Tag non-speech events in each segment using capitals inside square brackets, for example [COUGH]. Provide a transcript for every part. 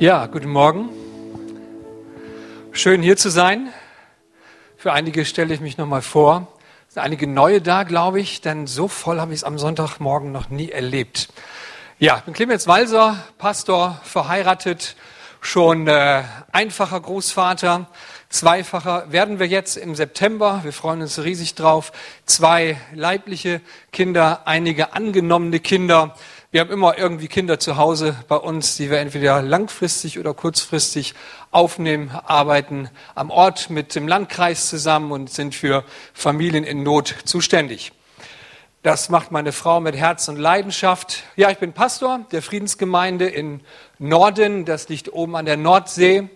Ja, guten Morgen. Schön hier zu sein. Für einige stelle ich mich nochmal vor. Es sind einige neue da, glaube ich, denn so voll habe ich es am Sonntagmorgen noch nie erlebt. Ja, ich bin Clemens Walser, Pastor, verheiratet, schon äh, einfacher Großvater, zweifacher werden wir jetzt im September. Wir freuen uns riesig drauf. Zwei leibliche Kinder, einige angenommene Kinder. Wir haben immer irgendwie Kinder zu Hause bei uns, die wir entweder langfristig oder kurzfristig aufnehmen, arbeiten am Ort mit dem Landkreis zusammen und sind für Familien in Not zuständig. Das macht meine Frau mit Herz und Leidenschaft. Ja, ich bin Pastor der Friedensgemeinde in Norden. Das liegt oben an der Nordsee.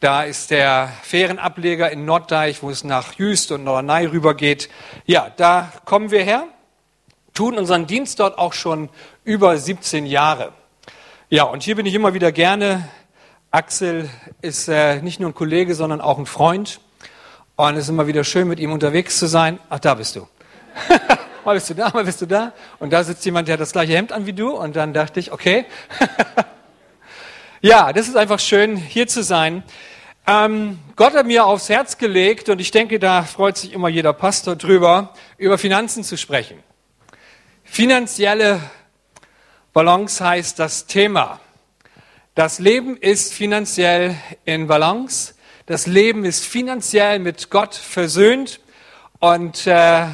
Da ist der Fährenableger in Norddeich, wo es nach Jüst und Norderney rübergeht. Ja, da kommen wir her tun unseren Dienst dort auch schon über 17 Jahre. Ja, und hier bin ich immer wieder gerne. Axel ist äh, nicht nur ein Kollege, sondern auch ein Freund. Und es ist immer wieder schön, mit ihm unterwegs zu sein. Ach, da bist du. [LAUGHS] mal bist du da, mal bist du da. Und da sitzt jemand, der hat das gleiche Hemd an wie du. Und dann dachte ich, okay. [LAUGHS] ja, das ist einfach schön, hier zu sein. Ähm, Gott hat mir aufs Herz gelegt, und ich denke, da freut sich immer jeder Pastor drüber, über Finanzen zu sprechen. Finanzielle Balance heißt das Thema. Das Leben ist finanziell in Balance. Das Leben ist finanziell mit Gott versöhnt. Und äh,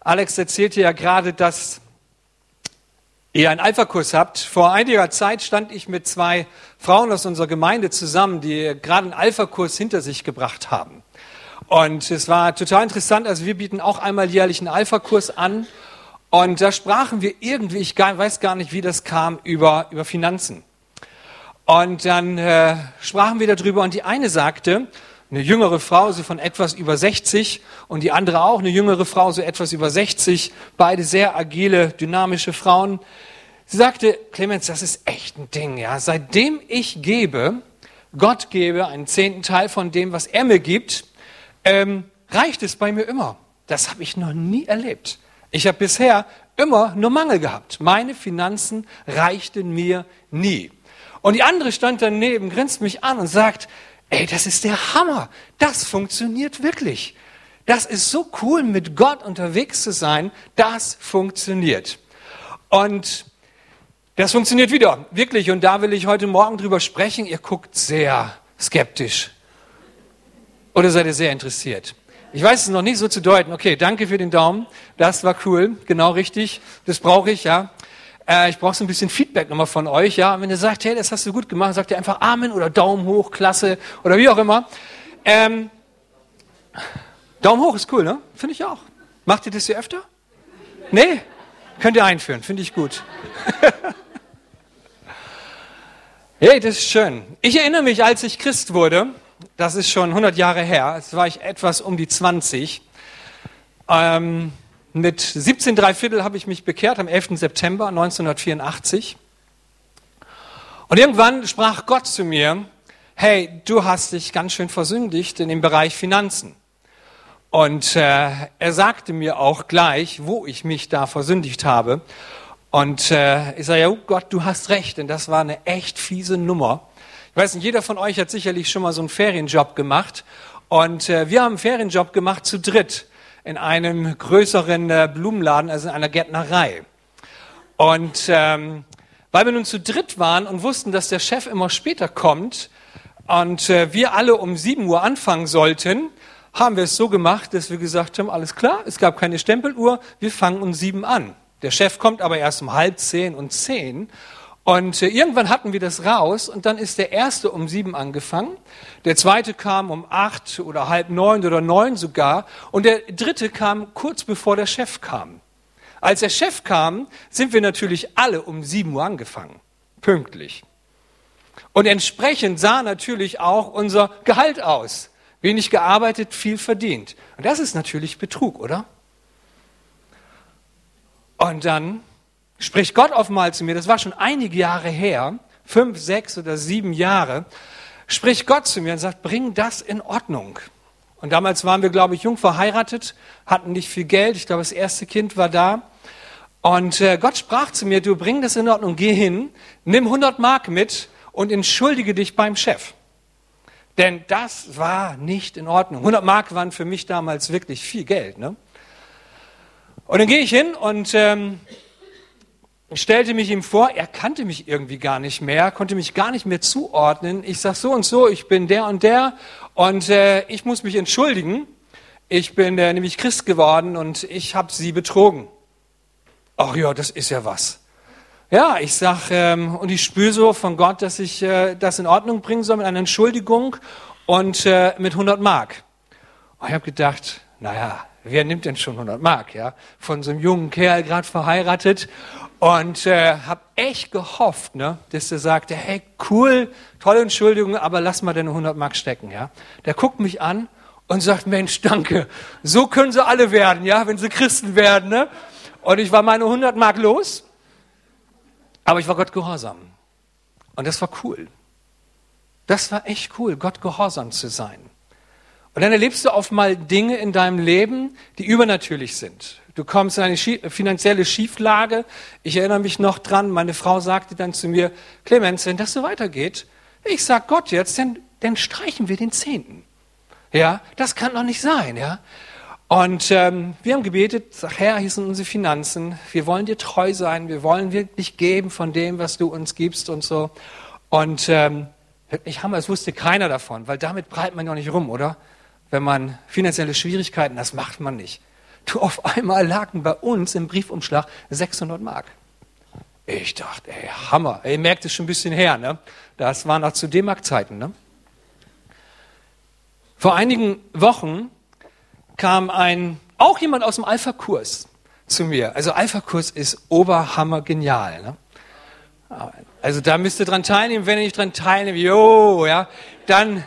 Alex erzählte ja gerade, dass ihr einen Alpha-Kurs habt. Vor einiger Zeit stand ich mit zwei Frauen aus unserer Gemeinde zusammen, die gerade einen Alpha-Kurs hinter sich gebracht haben. Und es war total interessant. Also wir bieten auch einmal jährlich einen Alpha-Kurs an. Und da sprachen wir irgendwie, ich weiß gar nicht, wie das kam, über, über Finanzen. Und dann äh, sprachen wir darüber und die eine sagte, eine jüngere Frau, so von etwas über 60 und die andere auch, eine jüngere Frau, so etwas über 60, beide sehr agile, dynamische Frauen. Sie sagte, Clemens, das ist echt ein Ding, ja. Seitdem ich gebe, Gott gebe einen zehnten Teil von dem, was er mir gibt, ähm, reicht es bei mir immer. Das habe ich noch nie erlebt. Ich habe bisher immer nur Mangel gehabt. Meine Finanzen reichten mir nie. Und die andere stand daneben, grinst mich an und sagt, ey, das ist der Hammer. Das funktioniert wirklich. Das ist so cool, mit Gott unterwegs zu sein. Das funktioniert. Und das funktioniert wieder, wirklich. Und da will ich heute Morgen drüber sprechen. Ihr guckt sehr skeptisch. Oder seid ihr sehr interessiert? Ich weiß es noch nicht so zu deuten. Okay, danke für den Daumen. Das war cool, genau richtig. Das brauche ich, ja. Äh, ich brauche so ein bisschen Feedback nochmal von euch, ja. Und wenn ihr sagt, hey, das hast du gut gemacht, sagt ihr einfach Amen oder Daumen hoch, klasse oder wie auch immer. Ähm, Daumen hoch ist cool, ne? Finde ich auch. Macht ihr das hier öfter? Nee? Könnt ihr einführen, finde ich gut. [LAUGHS] hey, das ist schön. Ich erinnere mich, als ich Christ wurde, das ist schon 100 Jahre her, es war ich etwas um die 20. Ähm, mit 17 Dreiviertel habe ich mich bekehrt am 11. September 1984. Und irgendwann sprach Gott zu mir, hey, du hast dich ganz schön versündigt in dem Bereich Finanzen. Und äh, er sagte mir auch gleich, wo ich mich da versündigt habe. Und äh, ich sage, ja oh Gott, du hast recht, denn das war eine echt fiese Nummer weiß nicht, jeder von euch hat sicherlich schon mal so einen Ferienjob gemacht. Und äh, wir haben einen Ferienjob gemacht zu dritt in einem größeren äh, Blumenladen, also in einer Gärtnerei. Und ähm, weil wir nun zu dritt waren und wussten, dass der Chef immer später kommt und äh, wir alle um 7 Uhr anfangen sollten, haben wir es so gemacht, dass wir gesagt haben, alles klar, es gab keine Stempeluhr, wir fangen um sieben an. Der Chef kommt aber erst um halb zehn und zehn und äh, irgendwann hatten wir das raus und dann ist der erste um sieben angefangen, der zweite kam um acht oder halb neun oder neun sogar und der dritte kam kurz bevor der Chef kam. Als der Chef kam, sind wir natürlich alle um sieben Uhr angefangen, pünktlich. Und entsprechend sah natürlich auch unser Gehalt aus. Wenig gearbeitet, viel verdient. Und das ist natürlich Betrug, oder? Und dann spricht Gott oftmals zu mir, das war schon einige Jahre her, fünf, sechs oder sieben Jahre, spricht Gott zu mir und sagt, bring das in Ordnung. Und damals waren wir, glaube ich, jung verheiratet, hatten nicht viel Geld. Ich glaube, das erste Kind war da. Und äh, Gott sprach zu mir, du bring das in Ordnung, geh hin, nimm 100 Mark mit und entschuldige dich beim Chef. Denn das war nicht in Ordnung. 100 Mark waren für mich damals wirklich viel Geld. Ne? Und dann gehe ich hin und ähm, stellte mich ihm vor. Er kannte mich irgendwie gar nicht mehr, konnte mich gar nicht mehr zuordnen. Ich sage so und so, ich bin der und der und äh, ich muss mich entschuldigen. Ich bin äh, nämlich Christ geworden und ich habe sie betrogen. Ach ja, das ist ja was. Ja, ich sag, ähm, und ich spüre so von Gott, dass ich äh, das in Ordnung bringen soll mit einer Entschuldigung und äh, mit 100 Mark. Und ich habe gedacht, naja, wer nimmt denn schon 100 Mark, ja? Von so einem jungen Kerl, gerade verheiratet. Und äh, habe echt gehofft, ne, dass er sagte, hey, cool, tolle Entschuldigung, aber lass mal deine 100 Mark stecken, ja? Der guckt mich an und sagt, Mensch, danke, so können sie alle werden, ja, wenn sie Christen werden, ne? Und ich war meine 100 Mark los aber ich war Gott gehorsam. Und das war cool. Das war echt cool, Gott gehorsam zu sein. Und dann erlebst du oft mal Dinge in deinem Leben, die übernatürlich sind. Du kommst in eine finanzielle Schieflage. Ich erinnere mich noch dran, meine Frau sagte dann zu mir, Clemens, wenn das so weitergeht, ich sag Gott jetzt, dann, dann streichen wir den Zehnten. Ja, das kann doch nicht sein, ja. Und ähm, wir haben gebetet, sag Herr, hier sind unsere Finanzen, wir wollen dir treu sein, wir wollen wirklich geben von dem, was du uns gibst und so. Und ähm, wirklich Hammer, es wusste keiner davon, weil damit breit man ja nicht rum, oder? Wenn man finanzielle Schwierigkeiten, das macht man nicht. Du, auf einmal lagen bei uns im Briefumschlag 600 Mark. Ich dachte, ey, Hammer. Ihr merkt es schon ein bisschen her, ne? Das war noch zu D-Mark-Zeiten, ne? Vor einigen Wochen kam ein, auch jemand aus dem Alpha-Kurs zu mir. Also Alpha-Kurs ist oberhammer genial. Ne? Also da müsst ihr dran teilnehmen. Wenn ihr nicht dran teilnehmt, jo, ja, dann,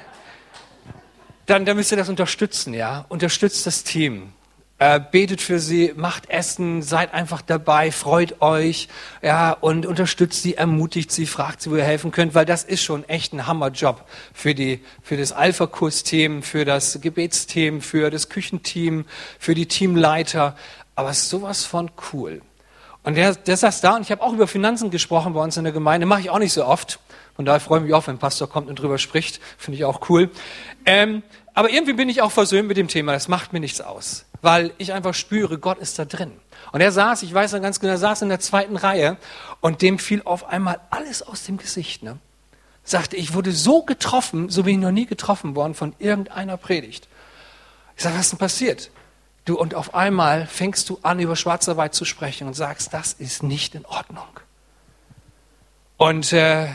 dann, dann müsst ihr das unterstützen, ja. Unterstützt das Team. Äh, betet für sie, macht Essen, seid einfach dabei, freut euch, ja, und unterstützt sie, ermutigt sie, fragt sie, wo ihr helfen könnt, weil das ist schon echt ein Hammerjob für die, für das Alpha-Kurs-Team, für das Gebetsteam, für das Küchenteam, für die Teamleiter. Aber ist sowas von cool. Und der, der saß da und ich habe auch über Finanzen gesprochen bei uns in der Gemeinde, mache ich auch nicht so oft. Von daher freue ich mich auch, wenn ein Pastor kommt und drüber spricht. Finde ich auch cool. Ähm, aber irgendwie bin ich auch versöhnt mit dem Thema. Das macht mir nichts aus weil ich einfach spüre, Gott ist da drin. Und er saß, ich weiß noch ganz genau, er saß in der zweiten Reihe und dem fiel auf einmal alles aus dem Gesicht. Ne? Sagte, ich wurde so getroffen, so bin ich noch nie getroffen worden von irgendeiner Predigt. Ich sage, was ist denn passiert? Du, und auf einmal fängst du an, über Schwarzarbeit zu sprechen und sagst, das ist nicht in Ordnung. Und äh,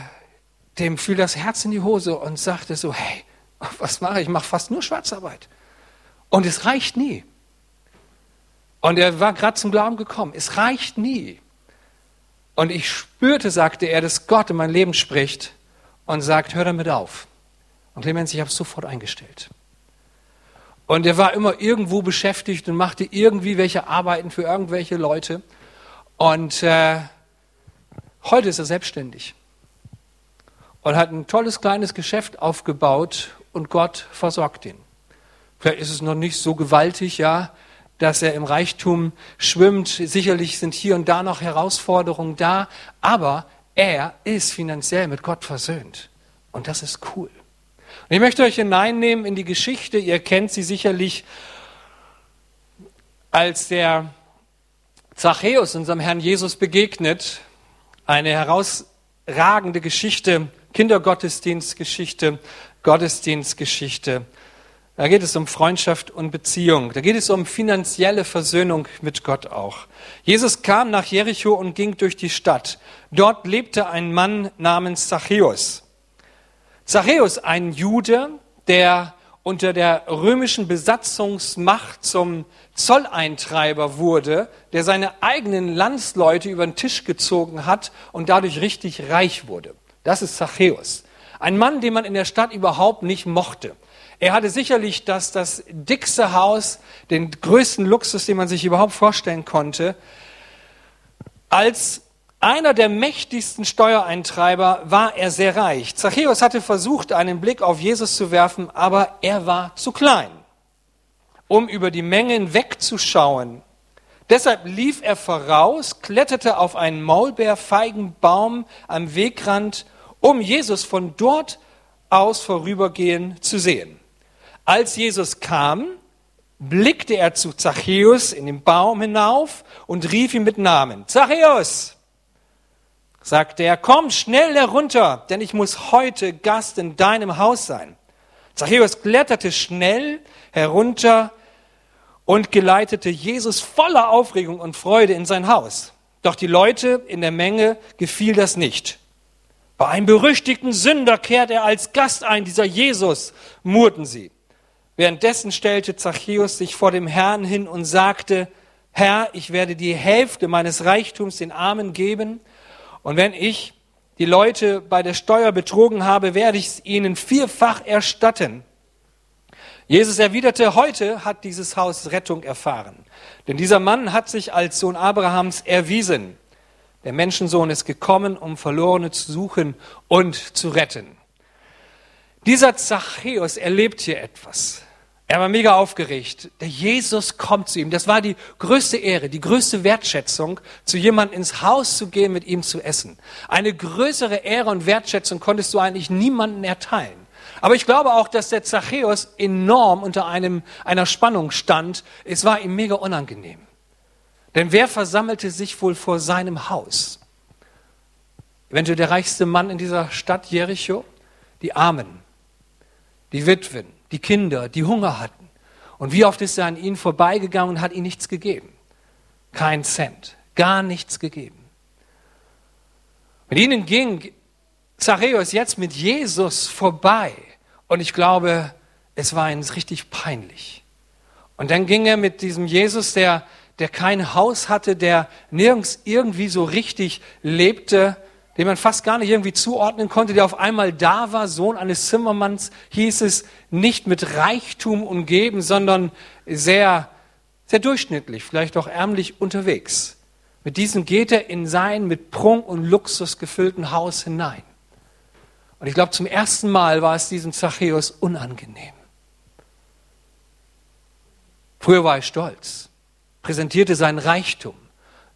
dem fiel das Herz in die Hose und sagte so, hey, was mache ich? Ich mache fast nur Schwarzarbeit. Und es reicht nie. Und er war gerade zum Glauben gekommen. Es reicht nie. Und ich spürte, sagte er, dass Gott in mein Leben spricht und sagt, hör damit auf. Und Clemens, ich habe es sofort eingestellt. Und er war immer irgendwo beschäftigt und machte irgendwie welche Arbeiten für irgendwelche Leute. Und äh, heute ist er selbstständig und hat ein tolles kleines Geschäft aufgebaut und Gott versorgt ihn. Vielleicht ist es noch nicht so gewaltig, ja, dass er im Reichtum schwimmt. Sicherlich sind hier und da noch Herausforderungen da, aber er ist finanziell mit Gott versöhnt. Und das ist cool. Und ich möchte euch hineinnehmen in die Geschichte. Ihr kennt sie sicherlich, als der Zachäus unserem Herrn Jesus begegnet. Eine herausragende Geschichte, Kindergottesdienstgeschichte, Gottesdienstgeschichte. Da geht es um Freundschaft und Beziehung. Da geht es um finanzielle Versöhnung mit Gott auch. Jesus kam nach Jericho und ging durch die Stadt. Dort lebte ein Mann namens Zachäus. Zachäus, ein Jude, der unter der römischen Besatzungsmacht zum Zolleintreiber wurde, der seine eigenen Landsleute über den Tisch gezogen hat und dadurch richtig reich wurde. Das ist Zachäus. Ein Mann, den man in der Stadt überhaupt nicht mochte. Er hatte sicherlich das, das dickste Haus, den größten Luxus, den man sich überhaupt vorstellen konnte. Als einer der mächtigsten Steuereintreiber war er sehr reich. Zachäus hatte versucht, einen Blick auf Jesus zu werfen, aber er war zu klein, um über die Mengen wegzuschauen. Deshalb lief er voraus, kletterte auf einen Maulbeerfeigenbaum am Wegrand um Jesus von dort aus vorübergehen zu sehen. Als Jesus kam, blickte er zu Zachäus in den Baum hinauf und rief ihn mit Namen. Zachäus, sagte er, komm schnell herunter, denn ich muss heute Gast in deinem Haus sein. Zachäus kletterte schnell herunter und geleitete Jesus voller Aufregung und Freude in sein Haus. Doch die Leute in der Menge gefiel das nicht. Bei einem berüchtigten Sünder kehrt er als Gast ein, dieser Jesus, murrten sie. Währenddessen stellte Zachäus sich vor dem Herrn hin und sagte, Herr, ich werde die Hälfte meines Reichtums den Armen geben, und wenn ich die Leute bei der Steuer betrogen habe, werde ich es ihnen vierfach erstatten. Jesus erwiderte, heute hat dieses Haus Rettung erfahren. Denn dieser Mann hat sich als Sohn Abrahams erwiesen. Der Menschensohn ist gekommen, um Verlorene zu suchen und zu retten. Dieser Zachäus erlebt hier etwas. Er war mega aufgeregt. Der Jesus kommt zu ihm. Das war die größte Ehre, die größte Wertschätzung, zu jemandem ins Haus zu gehen, mit ihm zu essen. Eine größere Ehre und Wertschätzung konntest du eigentlich niemanden erteilen. Aber ich glaube auch, dass der Zachäus enorm unter einem, einer Spannung stand. Es war ihm mega unangenehm. Denn wer versammelte sich wohl vor seinem Haus? Eventuell der reichste Mann in dieser Stadt Jericho? Die Armen, die Witwen, die Kinder, die Hunger hatten. Und wie oft ist er an ihnen vorbeigegangen und hat ihnen nichts gegeben? Kein Cent, gar nichts gegeben. Mit ihnen ging Zachäus jetzt mit Jesus vorbei. Und ich glaube, es war ihm richtig peinlich. Und dann ging er mit diesem Jesus, der, der kein Haus hatte, der nirgends irgendwie so richtig lebte, den man fast gar nicht irgendwie zuordnen konnte, der auf einmal da war, Sohn eines Zimmermanns, hieß es, nicht mit Reichtum umgeben, sondern sehr, sehr durchschnittlich, vielleicht auch ärmlich unterwegs. Mit diesem geht er in sein mit Prunk und Luxus gefüllten Haus hinein. Und ich glaube, zum ersten Mal war es diesem Zachäus unangenehm. Früher war er stolz, präsentierte seinen Reichtum,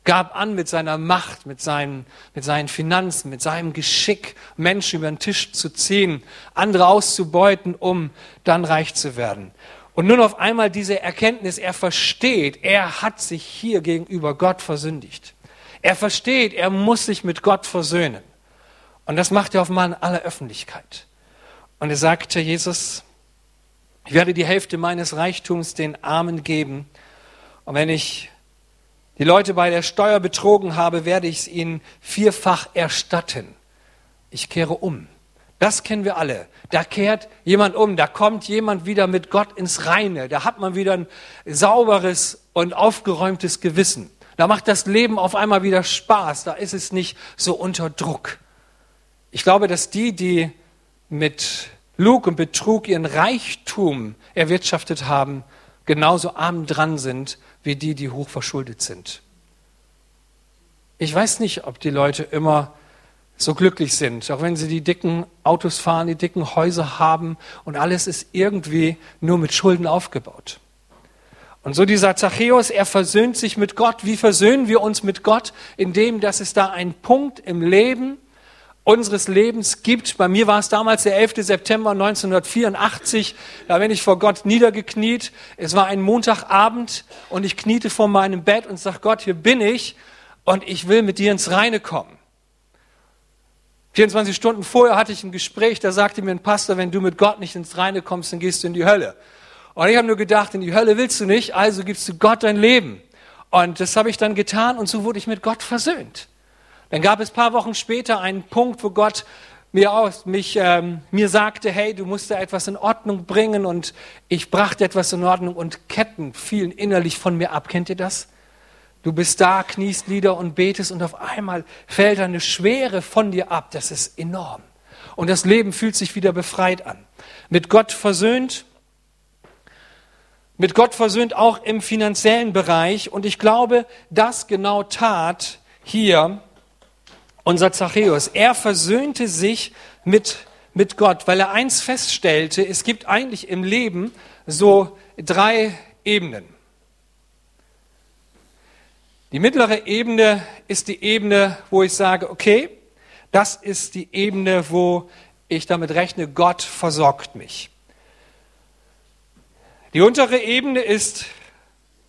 gab an mit seiner Macht, mit seinen, mit seinen Finanzen, mit seinem Geschick, Menschen über den Tisch zu ziehen, andere auszubeuten, um dann reich zu werden. Und nun auf einmal diese Erkenntnis, er versteht, er hat sich hier gegenüber Gott versündigt. Er versteht, er muss sich mit Gott versöhnen. Und das macht er auf mal in aller Öffentlichkeit. Und er sagte, Jesus, ich werde die Hälfte meines Reichtums den Armen geben. Und wenn ich die Leute bei der Steuer betrogen habe, werde ich es ihnen vierfach erstatten. Ich kehre um. Das kennen wir alle. Da kehrt jemand um, da kommt jemand wieder mit Gott ins Reine, da hat man wieder ein sauberes und aufgeräumtes Gewissen. Da macht das Leben auf einmal wieder Spaß, da ist es nicht so unter Druck. Ich glaube, dass die, die mit Lug und Betrug ihren Reichtum erwirtschaftet haben, genauso arm dran sind wie die, die hoch verschuldet sind. Ich weiß nicht, ob die Leute immer so glücklich sind, auch wenn sie die dicken Autos fahren, die dicken Häuser haben und alles ist irgendwie nur mit Schulden aufgebaut. Und so dieser Zachäus, er versöhnt sich mit Gott. Wie versöhnen wir uns mit Gott? Indem, dass es da einen Punkt im Leben unseres Lebens gibt. Bei mir war es damals der 11. September 1984. Da bin ich vor Gott niedergekniet. Es war ein Montagabend und ich kniete vor meinem Bett und sag Gott, hier bin ich und ich will mit dir ins Reine kommen. 24 Stunden vorher hatte ich ein Gespräch, da sagte mir ein Pastor, wenn du mit Gott nicht ins Reine kommst, dann gehst du in die Hölle. Und ich habe nur gedacht, in die Hölle willst du nicht, also gibst du Gott dein Leben. Und das habe ich dann getan und so wurde ich mit Gott versöhnt. Dann gab es paar Wochen später einen Punkt, wo Gott mir, aus, mich, ähm, mir sagte, hey, du musst da etwas in Ordnung bringen und ich brachte etwas in Ordnung und Ketten fielen innerlich von mir ab. Kennt ihr das? Du bist da, kniest Lieder und betest und auf einmal fällt eine Schwere von dir ab. Das ist enorm. Und das Leben fühlt sich wieder befreit an. Mit Gott versöhnt, mit Gott versöhnt auch im finanziellen Bereich. Und ich glaube, das genau tat hier unser Zachäus. Er versöhnte sich mit, mit Gott, weil er eins feststellte, es gibt eigentlich im Leben so drei Ebenen. Die mittlere Ebene ist die Ebene, wo ich sage, okay, Das ist die Ebene, wo ich damit rechne, Gott versorgt mich. Die untere Ebene ist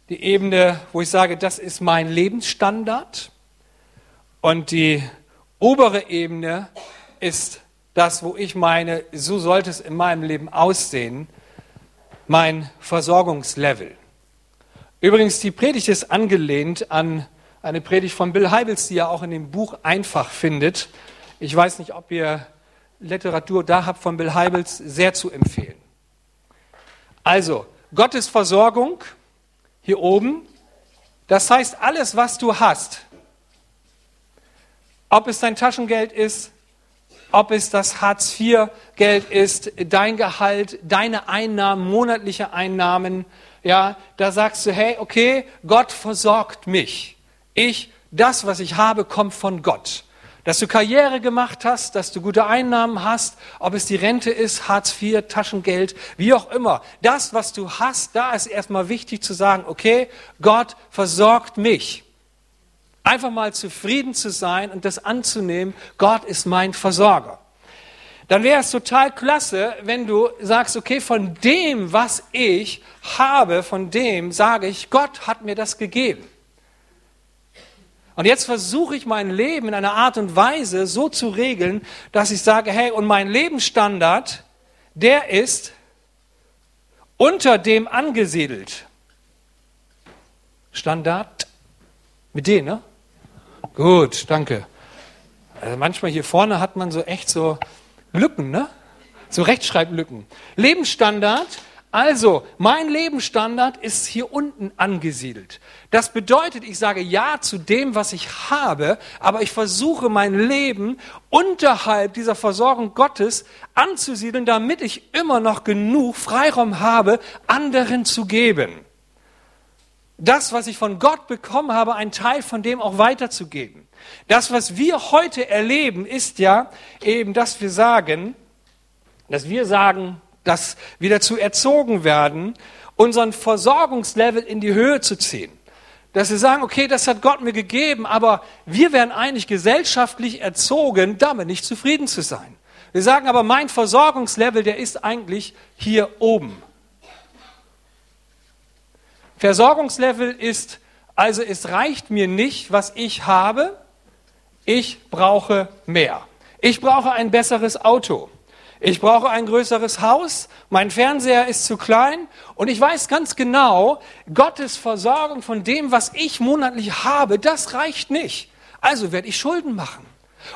die Ebene, wo ich sage, das ist mein Lebensstandard. Und die obere Ebene ist das, wo ich meine, so sollte es in meinem Leben aussehen, mein Versorgungslevel. Übrigens, die Predigt ist angelehnt an eine Predigt von Bill Heibels, die ihr auch in dem Buch einfach findet. Ich weiß nicht, ob ihr Literatur da habt von Bill Heibels, sehr zu empfehlen. Also, Gottes Versorgung hier oben, das heißt alles, was du hast, ob es dein Taschengeld ist, ob es das Hartz-IV-Geld ist, dein Gehalt, deine Einnahmen, monatliche Einnahmen, ja, da sagst du, hey, okay, Gott versorgt mich. Ich, das, was ich habe, kommt von Gott. Dass du Karriere gemacht hast, dass du gute Einnahmen hast, ob es die Rente ist, Hartz IV, Taschengeld, wie auch immer. Das, was du hast, da ist erstmal wichtig zu sagen, okay, Gott versorgt mich. Einfach mal zufrieden zu sein und das anzunehmen, Gott ist mein Versorger. Dann wäre es total klasse, wenn du sagst, okay, von dem, was ich habe, von dem sage ich, Gott hat mir das gegeben. Und jetzt versuche ich mein Leben in einer Art und Weise so zu regeln, dass ich sage, hey, und mein Lebensstandard, der ist unter dem angesiedelt. Standard mit D, ne? Gut, danke. Also manchmal hier vorne hat man so echt so Lücken, ne? So Rechtschreiblücken. Lebensstandard also, mein Lebensstandard ist hier unten angesiedelt. Das bedeutet, ich sage Ja zu dem, was ich habe, aber ich versuche mein Leben unterhalb dieser Versorgung Gottes anzusiedeln, damit ich immer noch genug Freiraum habe, anderen zu geben. Das, was ich von Gott bekommen habe, ein Teil von dem auch weiterzugeben. Das, was wir heute erleben, ist ja eben, dass wir sagen, dass wir sagen, dass wir dazu erzogen werden, unseren Versorgungslevel in die Höhe zu ziehen. Dass wir sagen, okay, das hat Gott mir gegeben, aber wir werden eigentlich gesellschaftlich erzogen, damit nicht zufrieden zu sein. Wir sagen aber, mein Versorgungslevel, der ist eigentlich hier oben. Versorgungslevel ist, also es reicht mir nicht, was ich habe, ich brauche mehr. Ich brauche ein besseres Auto. Ich brauche ein größeres Haus, mein Fernseher ist zu klein und ich weiß ganz genau, Gottes Versorgung von dem, was ich monatlich habe, das reicht nicht. Also werde ich Schulden machen.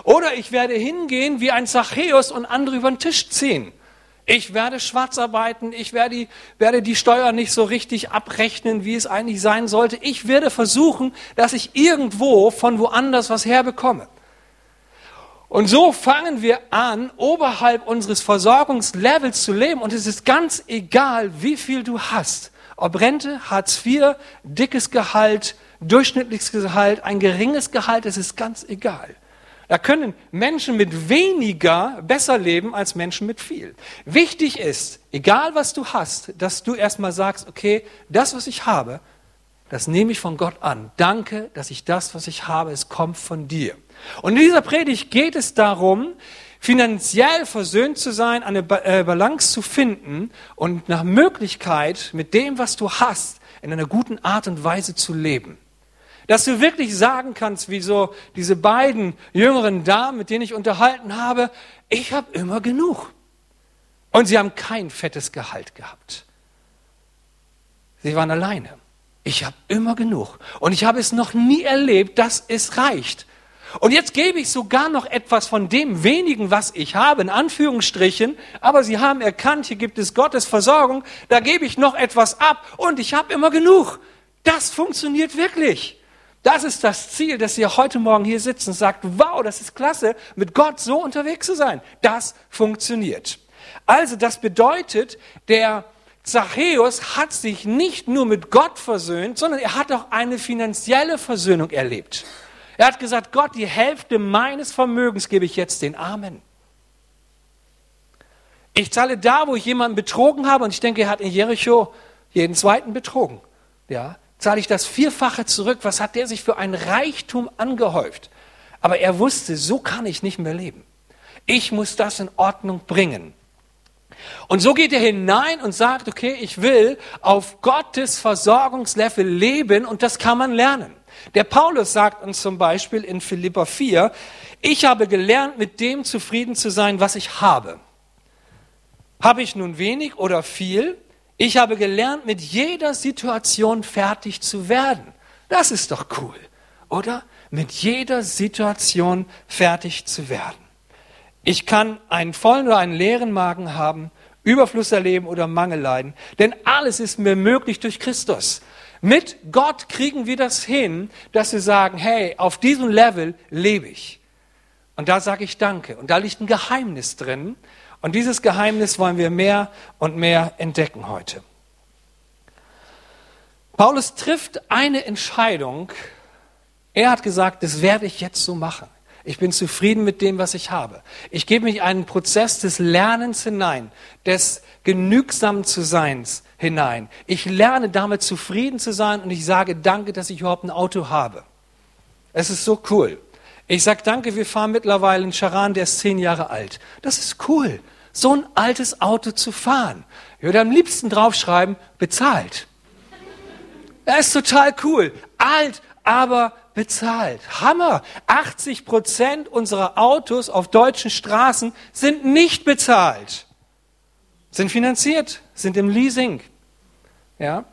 Oder ich werde hingehen wie ein Zachäus und andere über den Tisch ziehen. Ich werde schwarz arbeiten, ich werde die, werde die Steuer nicht so richtig abrechnen, wie es eigentlich sein sollte. Ich werde versuchen, dass ich irgendwo von woanders was herbekomme. Und so fangen wir an, oberhalb unseres Versorgungslevels zu leben. Und es ist ganz egal, wie viel du hast. Ob Rente, Hartz IV, dickes Gehalt, durchschnittliches Gehalt, ein geringes Gehalt, es ist ganz egal. Da können Menschen mit weniger besser leben als Menschen mit viel. Wichtig ist, egal was du hast, dass du erstmal sagst, okay, das, was ich habe, das nehme ich von Gott an. Danke, dass ich das, was ich habe, es kommt von dir. Und in dieser Predigt geht es darum, finanziell versöhnt zu sein, eine äh, Balance zu finden und nach Möglichkeit mit dem, was du hast, in einer guten Art und Weise zu leben. Dass du wirklich sagen kannst, wie so diese beiden jüngeren Damen, mit denen ich unterhalten habe, ich habe immer genug. Und sie haben kein fettes Gehalt gehabt. Sie waren alleine. Ich habe immer genug. Und ich habe es noch nie erlebt, dass es reicht. Und jetzt gebe ich sogar noch etwas von dem wenigen, was ich habe, in Anführungsstrichen, aber Sie haben erkannt, hier gibt es Gottes Versorgung, da gebe ich noch etwas ab und ich habe immer genug. Das funktioniert wirklich. Das ist das Ziel, dass Sie heute Morgen hier sitzen und sagt, wow, das ist klasse, mit Gott so unterwegs zu sein. Das funktioniert. Also das bedeutet, der Zachäus hat sich nicht nur mit Gott versöhnt, sondern er hat auch eine finanzielle Versöhnung erlebt. Er hat gesagt, Gott, die Hälfte meines Vermögens gebe ich jetzt den Armen. Ich zahle da, wo ich jemanden betrogen habe, und ich denke, er hat in Jericho jeden zweiten betrogen. Ja, zahle ich das Vierfache zurück. Was hat der sich für ein Reichtum angehäuft? Aber er wusste, so kann ich nicht mehr leben. Ich muss das in Ordnung bringen. Und so geht er hinein und sagt, okay, ich will auf Gottes Versorgungslevel leben und das kann man lernen. Der Paulus sagt uns zum Beispiel in Philippa 4, ich habe gelernt, mit dem zufrieden zu sein, was ich habe. Habe ich nun wenig oder viel? Ich habe gelernt, mit jeder Situation fertig zu werden. Das ist doch cool, oder? Mit jeder Situation fertig zu werden. Ich kann einen vollen oder einen leeren Magen haben, Überfluss erleben oder Mangel leiden, denn alles ist mir möglich durch Christus. Mit Gott kriegen wir das hin, dass wir sagen, hey, auf diesem Level lebe ich. Und da sage ich Danke. Und da liegt ein Geheimnis drin. Und dieses Geheimnis wollen wir mehr und mehr entdecken heute. Paulus trifft eine Entscheidung. Er hat gesagt, das werde ich jetzt so machen. Ich bin zufrieden mit dem, was ich habe. Ich gebe mich einen Prozess des Lernens hinein, des genügsamen zu Seins hinein. Ich lerne damit zufrieden zu sein und ich sage Danke, dass ich überhaupt ein Auto habe. Es ist so cool. Ich sage Danke, wir fahren mittlerweile einen Charan, der ist zehn Jahre alt. Das ist cool, so ein altes Auto zu fahren. Ich würde am liebsten draufschreiben, bezahlt. Das ist total cool. Alt, aber bezahlt. Hammer! 80 Prozent unserer Autos auf deutschen Straßen sind nicht bezahlt, sind finanziert, sind im Leasing. Ja?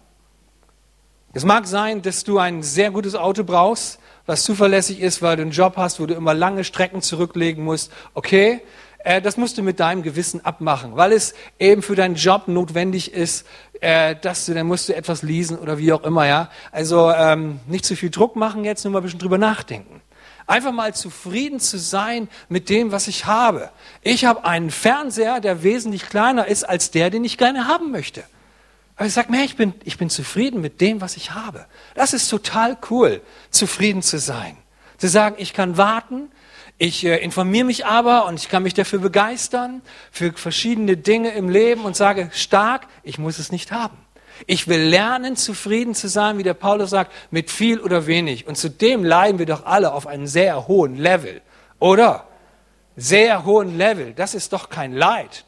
Es mag sein, dass du ein sehr gutes Auto brauchst, was zuverlässig ist, weil du einen Job hast, wo du immer lange Strecken zurücklegen musst. Okay, äh, das musst du mit deinem Gewissen abmachen, weil es eben für deinen Job notwendig ist, äh, dass du, dann musst du etwas lesen oder wie auch immer, ja. Also ähm, nicht zu viel Druck machen jetzt, nur mal ein bisschen drüber nachdenken. Einfach mal zufrieden zu sein mit dem, was ich habe. Ich habe einen Fernseher, der wesentlich kleiner ist als der, den ich gerne haben möchte. Aber ich sage mir, ich bin, ich bin zufrieden mit dem, was ich habe. Das ist total cool, zufrieden zu sein. Zu sagen, ich kann warten, ich äh, informiere mich aber und ich kann mich dafür begeistern, für verschiedene Dinge im Leben und sage, stark, ich muss es nicht haben. Ich will lernen, zufrieden zu sein, wie der Paulus sagt, mit viel oder wenig. Und zudem leiden wir doch alle auf einem sehr hohen Level, oder? Sehr hohen Level. Das ist doch kein Leid.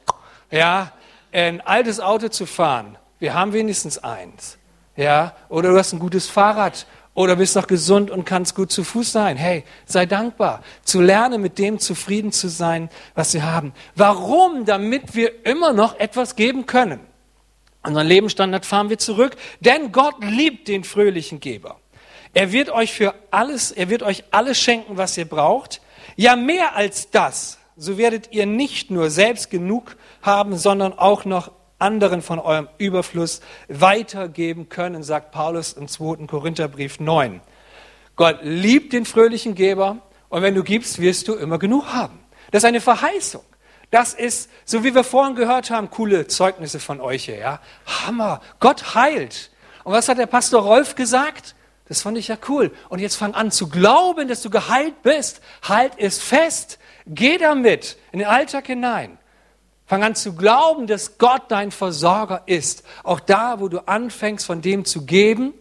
Ja, ein altes Auto zu fahren. Wir haben wenigstens eins. Ja, oder du hast ein gutes Fahrrad oder bist noch gesund und kannst gut zu Fuß sein. Hey, sei dankbar. Zu lernen, mit dem zufrieden zu sein, was wir haben. Warum? Damit wir immer noch etwas geben können. Unseren Lebensstandard fahren wir zurück, denn Gott liebt den fröhlichen Geber. Er wird euch für alles, er wird euch alles schenken, was ihr braucht. Ja, mehr als das. So werdet ihr nicht nur selbst genug haben, sondern auch noch anderen von eurem Überfluss weitergeben können, sagt Paulus im 2. Korintherbrief 9. Gott liebt den fröhlichen Geber und wenn du gibst, wirst du immer genug haben. Das ist eine Verheißung. Das ist, so wie wir vorhin gehört haben, coole Zeugnisse von euch hier, ja. Hammer. Gott heilt. Und was hat der Pastor Rolf gesagt? Das fand ich ja cool. Und jetzt fang an zu glauben, dass du geheilt bist. Halt es fest. Geh damit in den Alltag hinein. Fang an zu glauben, dass Gott dein Versorger ist. Auch da, wo du anfängst, von dem zu geben,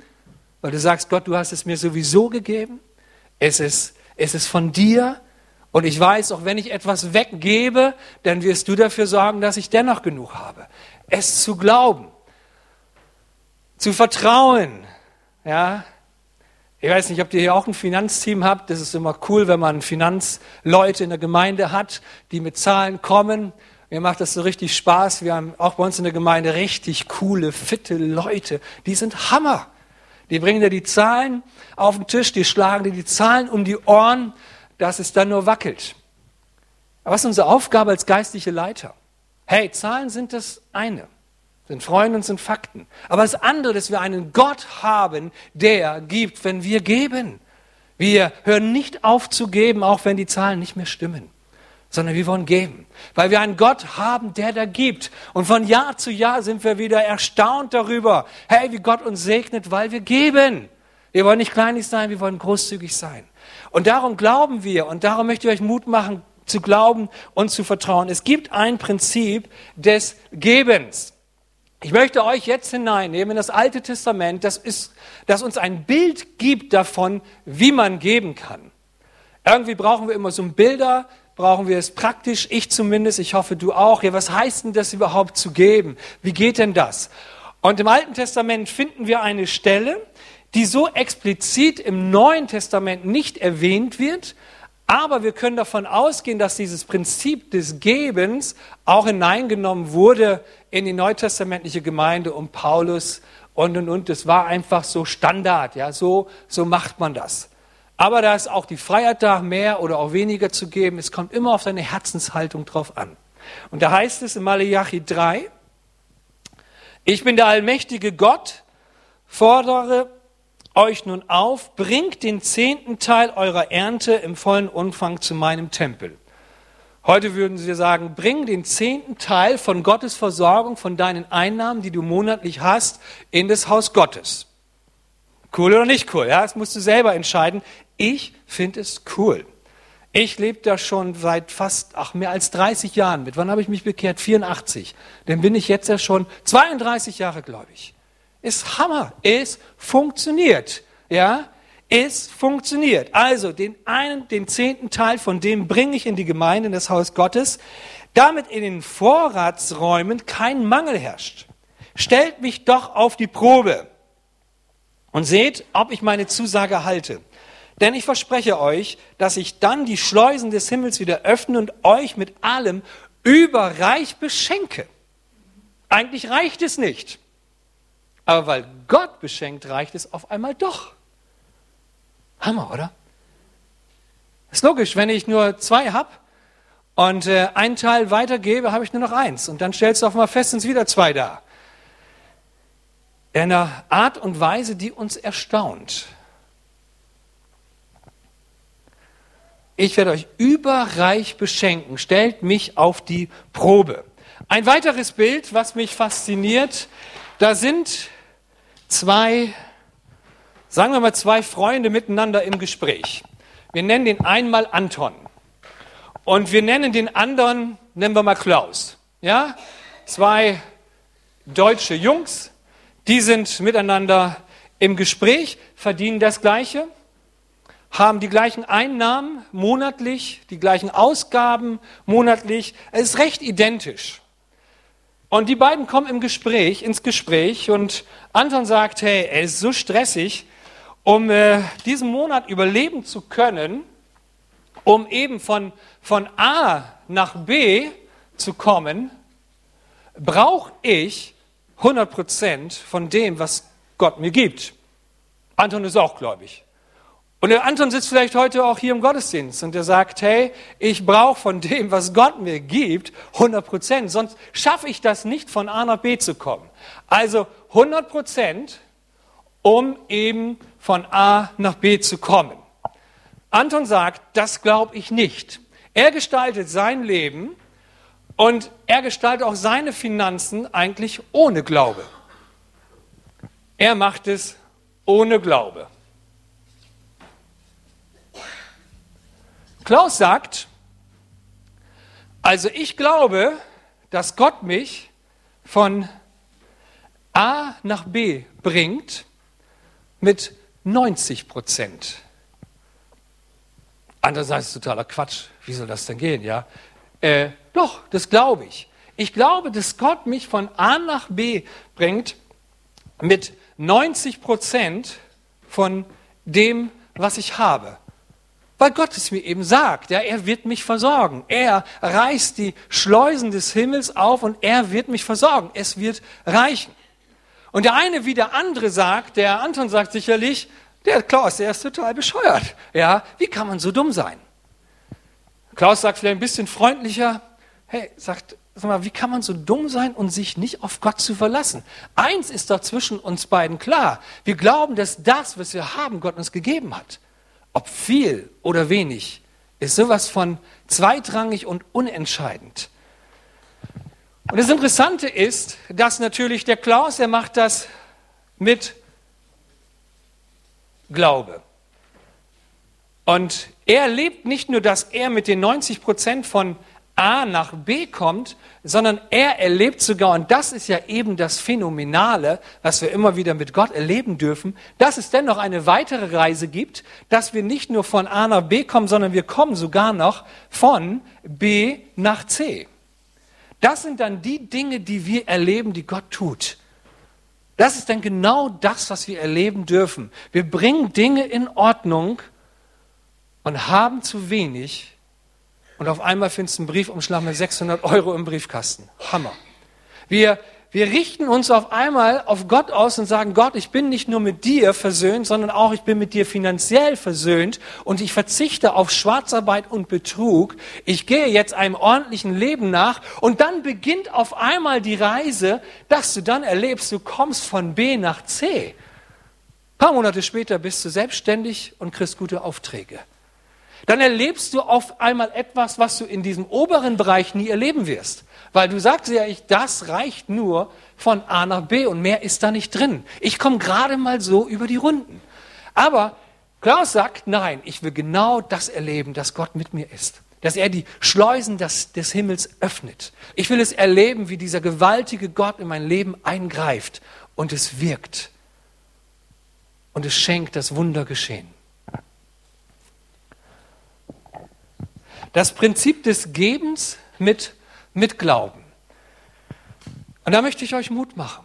weil du sagst, Gott, du hast es mir sowieso gegeben. Es ist, es ist von dir. Und ich weiß, auch wenn ich etwas weggebe, dann wirst du dafür sorgen, dass ich dennoch genug habe. Es zu glauben, zu vertrauen, ja. Ich weiß nicht, ob ihr hier auch ein Finanzteam habt. Das ist immer cool, wenn man Finanzleute in der Gemeinde hat, die mit Zahlen kommen mir macht das so richtig Spaß. Wir haben auch bei uns in der Gemeinde richtig coole, fitte Leute. Die sind Hammer. Die bringen dir die Zahlen auf den Tisch, die schlagen dir die Zahlen um die Ohren, dass es dann nur wackelt. Aber was ist unsere Aufgabe als geistliche Leiter? Hey, Zahlen sind das eine, sind Freunde und sind Fakten. Aber das andere, dass wir einen Gott haben, der gibt, wenn wir geben. Wir hören nicht auf zu geben, auch wenn die Zahlen nicht mehr stimmen sondern wir wollen geben, weil wir einen Gott haben, der da gibt. Und von Jahr zu Jahr sind wir wieder erstaunt darüber, hey, wie Gott uns segnet, weil wir geben. Wir wollen nicht kleinig sein, wir wollen großzügig sein. Und darum glauben wir und darum möchte ich euch Mut machen, zu glauben und zu vertrauen. Es gibt ein Prinzip des Gebens. Ich möchte euch jetzt hineinnehmen in das Alte Testament, das, ist, das uns ein Bild gibt davon, wie man geben kann. Irgendwie brauchen wir immer so Bilder, brauchen wir es praktisch, ich zumindest, ich hoffe du auch. Ja, was heißt denn das überhaupt zu geben? Wie geht denn das? Und im Alten Testament finden wir eine Stelle, die so explizit im Neuen Testament nicht erwähnt wird, aber wir können davon ausgehen, dass dieses Prinzip des Gebens auch hineingenommen wurde in die neutestamentliche Gemeinde um Paulus und und und. Das war einfach so Standard, ja, so, so macht man das. Aber da ist auch die Freiheit da, mehr oder auch weniger zu geben. Es kommt immer auf deine Herzenshaltung drauf an. Und da heißt es in Malachi 3, ich bin der allmächtige Gott, fordere euch nun auf, bringt den zehnten Teil eurer Ernte im vollen Umfang zu meinem Tempel. Heute würden sie sagen, bring den zehnten Teil von Gottes Versorgung, von deinen Einnahmen, die du monatlich hast, in das Haus Gottes. Cool oder nicht cool? Ja, das musst du selber entscheiden. Ich finde es cool. Ich lebe da schon seit fast, ach, mehr als 30 Jahren mit. Wann habe ich mich bekehrt? 84. Dann bin ich jetzt ja schon 32 Jahre, glaube ich. Ist Hammer. Es funktioniert. Ja, es funktioniert. Also den einen, den zehnten Teil von dem bringe ich in die Gemeinde, in das Haus Gottes, damit in den Vorratsräumen kein Mangel herrscht. Stellt mich doch auf die Probe und seht, ob ich meine Zusage halte. Denn ich verspreche euch, dass ich dann die Schleusen des Himmels wieder öffne und euch mit allem überreich beschenke. Eigentlich reicht es nicht. Aber weil Gott beschenkt, reicht es auf einmal doch. Hammer, oder? Ist logisch, wenn ich nur zwei habe und äh, einen Teil weitergebe, habe ich nur noch eins. Und dann stellst du auf einmal fest, sind es wieder zwei da. In einer Art und Weise, die uns erstaunt. Ich werde euch überreich beschenken. Stellt mich auf die Probe. Ein weiteres Bild, was mich fasziniert, da sind zwei, sagen wir mal, zwei Freunde miteinander im Gespräch. Wir nennen den einmal Anton. Und wir nennen den anderen, nennen wir mal Klaus. Ja? Zwei deutsche Jungs, die sind miteinander im Gespräch, verdienen das Gleiche haben die gleichen Einnahmen monatlich, die gleichen Ausgaben monatlich. Es ist recht identisch. Und die beiden kommen im Gespräch, ins Gespräch und Anton sagt, hey, es ist so stressig, um äh, diesen Monat überleben zu können, um eben von, von A nach B zu kommen, brauche ich 100 Prozent von dem, was Gott mir gibt. Anton ist auch gläubig. Und der Anton sitzt vielleicht heute auch hier im Gottesdienst und der sagt, hey, ich brauche von dem, was Gott mir gibt, 100 Prozent, sonst schaffe ich das nicht, von A nach B zu kommen. Also 100 Prozent, um eben von A nach B zu kommen. Anton sagt, das glaube ich nicht. Er gestaltet sein Leben und er gestaltet auch seine Finanzen eigentlich ohne Glaube. Er macht es ohne Glaube. Klaus sagt, also ich glaube, dass Gott mich von A nach B bringt mit 90 Prozent. Andererseits ist totaler Quatsch. Wie soll das denn gehen? Ja, äh, doch, das glaube ich. Ich glaube, dass Gott mich von A nach B bringt mit 90 Prozent von dem, was ich habe. Weil Gott es mir eben sagt, ja, er wird mich versorgen. Er reißt die Schleusen des Himmels auf und er wird mich versorgen. Es wird reichen. Und der eine wie der andere sagt, der Anton sagt sicherlich, der Klaus, der ist total bescheuert. Ja, wie kann man so dumm sein? Klaus sagt vielleicht ein bisschen freundlicher, hey, sagt, sag mal, wie kann man so dumm sein und sich nicht auf Gott zu verlassen? Eins ist doch zwischen uns beiden klar. Wir glauben, dass das, was wir haben, Gott uns gegeben hat ob viel oder wenig, ist sowas von zweitrangig und unentscheidend. Und das Interessante ist, dass natürlich der Klaus, er macht das mit Glaube. Und er lebt nicht nur, dass er mit den 90 Prozent von A nach B kommt, sondern er erlebt sogar, und das ist ja eben das Phänomenale, was wir immer wieder mit Gott erleben dürfen, dass es dennoch eine weitere Reise gibt, dass wir nicht nur von A nach B kommen, sondern wir kommen sogar noch von B nach C. Das sind dann die Dinge, die wir erleben, die Gott tut. Das ist dann genau das, was wir erleben dürfen. Wir bringen Dinge in Ordnung und haben zu wenig, und auf einmal findest du einen Briefumschlag mit 600 Euro im Briefkasten. Hammer. Wir, wir richten uns auf einmal auf Gott aus und sagen, Gott, ich bin nicht nur mit dir versöhnt, sondern auch ich bin mit dir finanziell versöhnt und ich verzichte auf Schwarzarbeit und Betrug. Ich gehe jetzt einem ordentlichen Leben nach und dann beginnt auf einmal die Reise, dass du dann erlebst, du kommst von B nach C. Ein paar Monate später bist du selbstständig und kriegst gute Aufträge dann erlebst du auf einmal etwas, was du in diesem oberen Bereich nie erleben wirst. Weil du sagst ja, ich, das reicht nur von A nach B und mehr ist da nicht drin. Ich komme gerade mal so über die Runden. Aber Klaus sagt, nein, ich will genau das erleben, dass Gott mit mir ist. Dass er die Schleusen des, des Himmels öffnet. Ich will es erleben, wie dieser gewaltige Gott in mein Leben eingreift und es wirkt. Und es schenkt das Wunder geschehen. Das Prinzip des Gebens mit, mit Glauben. Und da möchte ich euch Mut machen,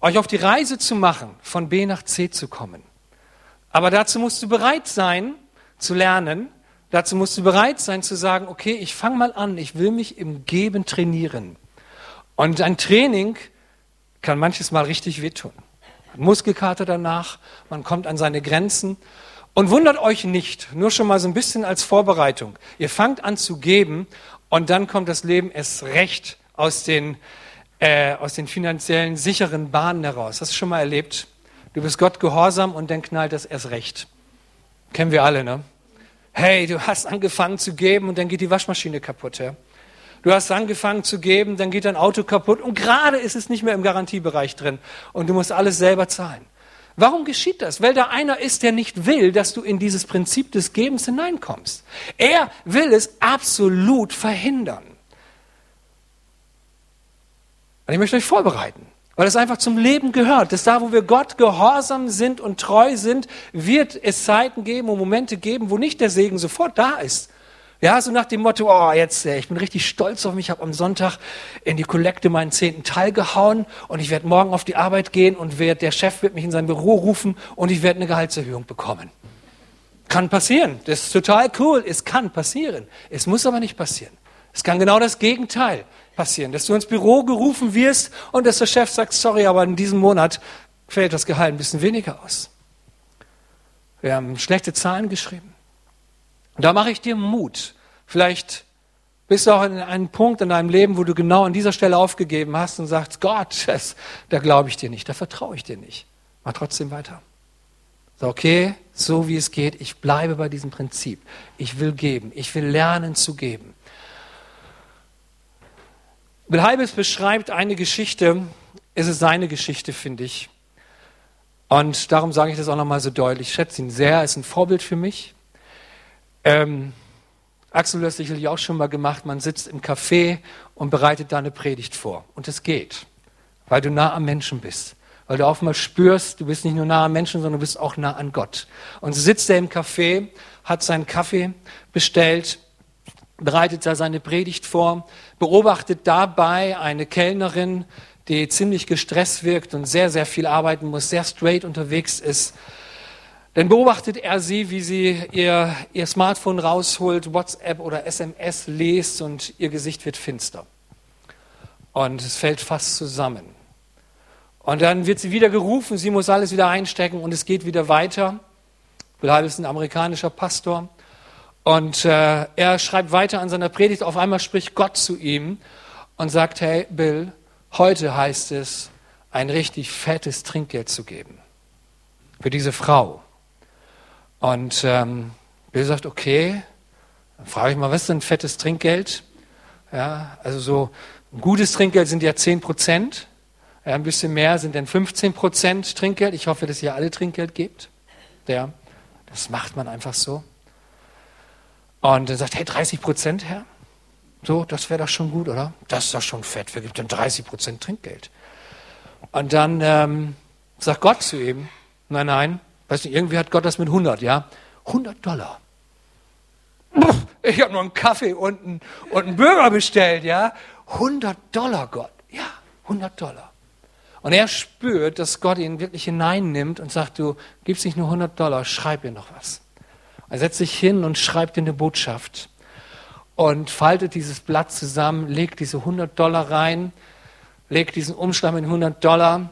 euch auf die Reise zu machen, von B nach C zu kommen. Aber dazu musst du bereit sein, zu lernen. Dazu musst du bereit sein, zu sagen, okay, ich fange mal an, ich will mich im Geben trainieren. Und ein Training kann manches Mal richtig wehtun. Muskelkater danach, man kommt an seine Grenzen. Und wundert euch nicht, nur schon mal so ein bisschen als Vorbereitung. Ihr fangt an zu geben und dann kommt das Leben erst recht aus den, äh, aus den finanziellen sicheren Bahnen heraus. Hast du schon mal erlebt? Du bist Gott gehorsam und dann knallt das erst recht. Kennen wir alle, ne? Hey, du hast angefangen zu geben und dann geht die Waschmaschine kaputt, ja? Du hast angefangen zu geben, dann geht dein Auto kaputt und gerade ist es nicht mehr im Garantiebereich drin und du musst alles selber zahlen. Warum geschieht das? Weil da einer ist, der nicht will, dass du in dieses Prinzip des Gebens hineinkommst. Er will es absolut verhindern. Und ich möchte euch vorbereiten, weil es einfach zum Leben gehört. Dass da, wo wir Gott gehorsam sind und treu sind, wird es Zeiten geben und Momente geben, wo nicht der Segen sofort da ist, ja, so nach dem Motto, oh, jetzt, äh, ich bin richtig stolz auf mich, ich habe am Sonntag in die Kollekte meinen zehnten Teil gehauen und ich werde morgen auf die Arbeit gehen und werd, der Chef wird mich in sein Büro rufen und ich werde eine Gehaltserhöhung bekommen. Kann passieren. Das ist total cool. Es kann passieren. Es muss aber nicht passieren. Es kann genau das Gegenteil passieren, dass du ins Büro gerufen wirst und dass der Chef sagt, sorry, aber in diesem Monat fällt das Gehalt ein bisschen weniger aus. Wir haben schlechte Zahlen geschrieben. Da mache ich dir Mut. Vielleicht bist du auch in einem Punkt in deinem Leben, wo du genau an dieser Stelle aufgegeben hast und sagst, Gott, [LAUGHS] das, da glaube ich dir nicht, da vertraue ich dir nicht. Mach trotzdem weiter. So, okay, so wie es geht, ich bleibe bei diesem Prinzip. Ich will geben, ich will lernen zu geben. Bill Heibels beschreibt eine Geschichte, es ist seine Geschichte, finde ich. Und darum sage ich das auch nochmal so deutlich. Ich schätze ihn sehr, er ist ein Vorbild für mich. Ähm, Axel, du hast sicherlich auch schon mal gemacht, man sitzt im Café und bereitet da eine Predigt vor. Und es geht, weil du nah am Menschen bist. Weil du auch mal spürst, du bist nicht nur nah am Menschen, sondern du bist auch nah an Gott. Und so sitzt er im Café, hat seinen Kaffee bestellt, bereitet da seine Predigt vor, beobachtet dabei eine Kellnerin, die ziemlich gestresst wirkt und sehr, sehr viel arbeiten muss, sehr straight unterwegs ist dann beobachtet er sie, wie sie ihr, ihr Smartphone rausholt, WhatsApp oder SMS liest und ihr Gesicht wird finster. Und es fällt fast zusammen. Und dann wird sie wieder gerufen, sie muss alles wieder einstecken und es geht wieder weiter. Bill ist ein amerikanischer Pastor. Und äh, er schreibt weiter an seiner Predigt. Auf einmal spricht Gott zu ihm und sagt, hey Bill, heute heißt es, ein richtig fettes Trinkgeld zu geben. Für diese Frau. Und ähm, Bill sagt, okay, dann frage ich mal, was ist denn fettes Trinkgeld? Ja, also so ein gutes Trinkgeld sind ja 10 Prozent. Ja, ein bisschen mehr sind dann 15 Prozent Trinkgeld. Ich hoffe, dass ihr alle Trinkgeld gebt. Ja, das macht man einfach so. Und dann sagt, hey, 30 Prozent, Herr? So, das wäre doch schon gut, oder? Das ist doch schon fett. Wer gibt denn 30 Prozent Trinkgeld? Und dann ähm, sagt Gott zu ihm, nein, nein, weißt du, irgendwie hat Gott das mit 100, ja? 100 Dollar. Ich habe nur einen Kaffee und einen, und einen Burger bestellt, ja? 100 Dollar, Gott. Ja, 100 Dollar. Und er spürt, dass Gott ihn wirklich hineinnimmt und sagt, du gibst nicht nur 100 Dollar, schreib ihr noch was. Er setzt sich hin und schreibt dir eine Botschaft und faltet dieses Blatt zusammen, legt diese 100 Dollar rein, legt diesen Umschlag mit 100 Dollar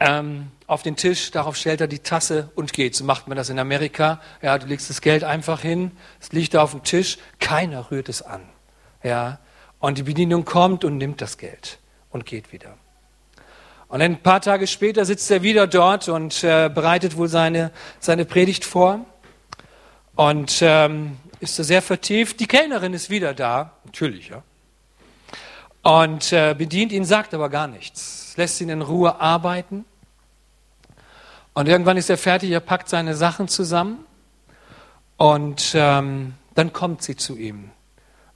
ähm, auf den Tisch, darauf stellt er die Tasse und geht. So macht man das in Amerika. Ja, du legst das Geld einfach hin, es liegt da auf dem Tisch, keiner rührt es an. Ja, und die Bedienung kommt und nimmt das Geld und geht wieder. Und ein paar Tage später sitzt er wieder dort und äh, bereitet wohl seine, seine Predigt vor und ähm, ist da sehr vertieft. Die Kellnerin ist wieder da, natürlich, ja. Und äh, bedient ihn, sagt aber gar nichts, lässt ihn in Ruhe arbeiten. Und irgendwann ist er fertig, er packt seine Sachen zusammen und ähm, dann kommt sie zu ihm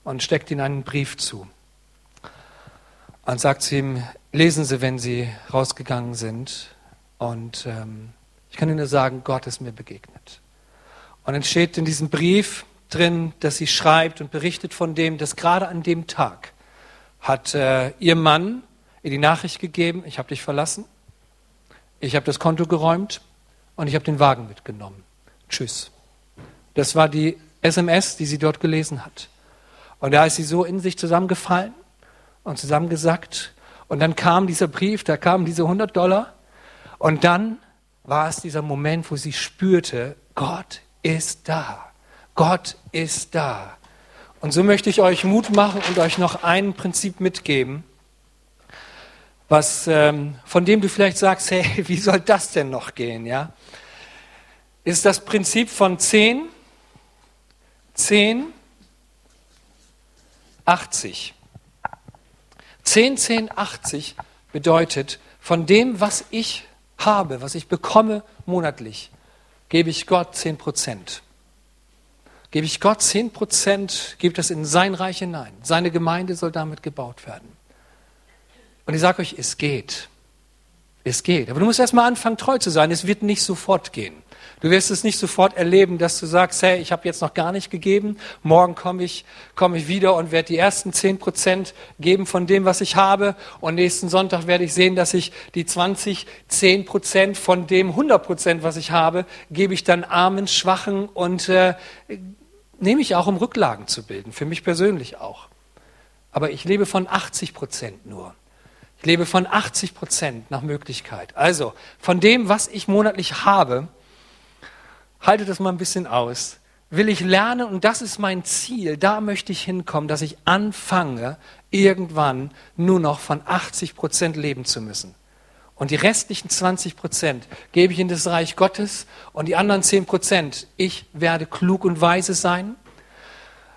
und steckt ihm einen Brief zu und sagt zu ihm, lesen Sie, wenn Sie rausgegangen sind. Und ähm, ich kann Ihnen nur sagen, Gott ist mir begegnet. Und dann steht in diesem Brief drin, dass sie schreibt und berichtet von dem, dass gerade an dem Tag hat äh, ihr Mann ihr die Nachricht gegeben, ich habe dich verlassen, ich habe das Konto geräumt und ich habe den Wagen mitgenommen. Tschüss. Das war die SMS, die sie dort gelesen hat. Und da ist sie so in sich zusammengefallen und zusammengesackt. Und dann kam dieser Brief, da kamen diese 100 Dollar. Und dann war es dieser Moment, wo sie spürte, Gott ist da. Gott ist da. Und so möchte ich euch Mut machen und euch noch ein Prinzip mitgeben, was, ähm, von dem du vielleicht sagst, hey, [LAUGHS] wie soll das denn noch gehen? Ja? Ist das Prinzip von 10, 10, 80. 10, 10, 80 bedeutet, von dem, was ich habe, was ich bekomme monatlich, gebe ich Gott 10 Prozent. Gebe ich Gott 10 Prozent, gebe das in sein Reich hinein. Seine Gemeinde soll damit gebaut werden. Und ich sage euch, es geht. Es geht. Aber du musst erst mal anfangen, treu zu sein. Es wird nicht sofort gehen. Du wirst es nicht sofort erleben, dass du sagst, hey, ich habe jetzt noch gar nicht gegeben, morgen komme ich, komme ich wieder und werde die ersten zehn Prozent geben von dem, was ich habe und nächsten Sonntag werde ich sehen, dass ich die 20, 10 Prozent von dem 100 Prozent, was ich habe, gebe ich dann Armen, Schwachen und äh, nehme ich auch, um Rücklagen zu bilden, für mich persönlich auch. Aber ich lebe von 80 Prozent nur. Ich lebe von 80 Prozent nach Möglichkeit. Also von dem, was ich monatlich habe, halte das mal ein bisschen aus, will ich lernen und das ist mein Ziel, da möchte ich hinkommen, dass ich anfange, irgendwann nur noch von 80 Prozent leben zu müssen. Und die restlichen 20 Prozent gebe ich in das Reich Gottes und die anderen 10 Prozent, ich werde klug und weise sein.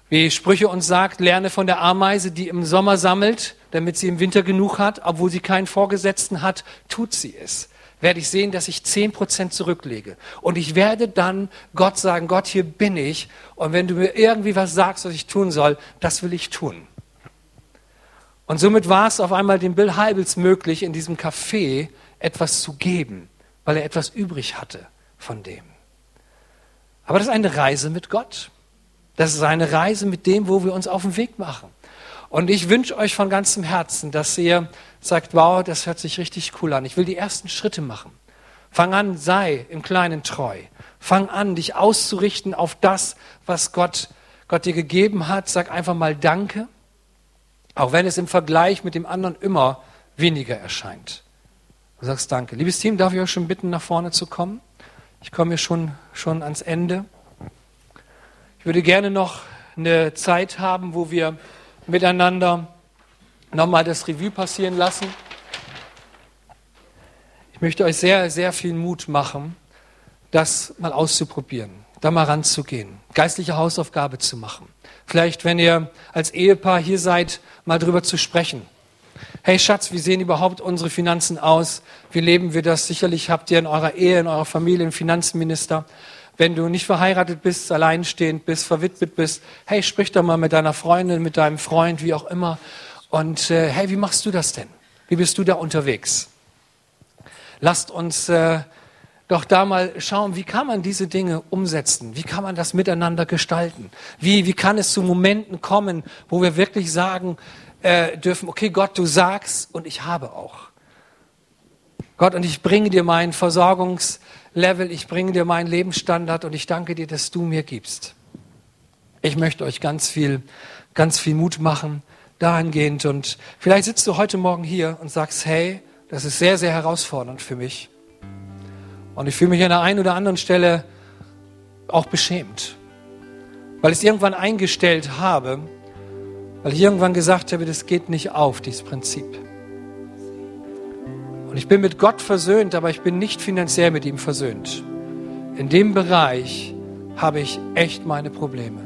Wie Sprüche uns sagt, lerne von der Ameise, die im Sommer sammelt, damit sie im Winter genug hat, obwohl sie keinen Vorgesetzten hat, tut sie es werde ich sehen, dass ich zehn Prozent zurücklege. Und ich werde dann Gott sagen, Gott, hier bin ich. Und wenn du mir irgendwie was sagst, was ich tun soll, das will ich tun. Und somit war es auf einmal dem Bill Heibels möglich, in diesem Café etwas zu geben, weil er etwas übrig hatte von dem. Aber das ist eine Reise mit Gott. Das ist eine Reise mit dem, wo wir uns auf den Weg machen. Und ich wünsche euch von ganzem Herzen, dass ihr sagt, wow, das hört sich richtig cool an. Ich will die ersten Schritte machen. Fang an, sei im Kleinen treu. Fang an, dich auszurichten auf das, was Gott, Gott dir gegeben hat. Sag einfach mal Danke, auch wenn es im Vergleich mit dem anderen immer weniger erscheint. Du sagst Danke. Liebes Team, darf ich euch schon bitten, nach vorne zu kommen? Ich komme hier schon, schon ans Ende. Ich würde gerne noch eine Zeit haben, wo wir miteinander nochmal das Revue passieren lassen. Ich möchte euch sehr, sehr viel Mut machen, das mal auszuprobieren, da mal ranzugehen, geistliche Hausaufgabe zu machen. Vielleicht, wenn ihr als Ehepaar hier seid, mal drüber zu sprechen. Hey Schatz, wie sehen überhaupt unsere Finanzen aus? Wie leben wir das? Sicherlich habt ihr in eurer Ehe, in eurer Familie einen Finanzminister. Wenn du nicht verheiratet bist, alleinstehend bist, verwitwet bist, hey, sprich doch mal mit deiner Freundin, mit deinem Freund, wie auch immer. Und äh, hey, wie machst du das denn? Wie bist du da unterwegs? Lasst uns äh, doch da mal schauen, wie kann man diese Dinge umsetzen? Wie kann man das miteinander gestalten? Wie, wie kann es zu Momenten kommen, wo wir wirklich sagen äh, dürfen, okay Gott, du sagst und ich habe auch. Gott, und ich bringe dir mein Versorgungslevel, ich bringe dir meinen Lebensstandard und ich danke dir, dass du mir gibst. Ich möchte euch ganz viel, ganz viel Mut machen dahingehend und vielleicht sitzt du heute Morgen hier und sagst, hey, das ist sehr, sehr herausfordernd für mich. Und ich fühle mich an der einen oder anderen Stelle auch beschämt, weil ich es irgendwann eingestellt habe, weil ich irgendwann gesagt habe, das geht nicht auf, dieses Prinzip. Und ich bin mit Gott versöhnt, aber ich bin nicht finanziell mit ihm versöhnt. In dem Bereich habe ich echt meine Probleme.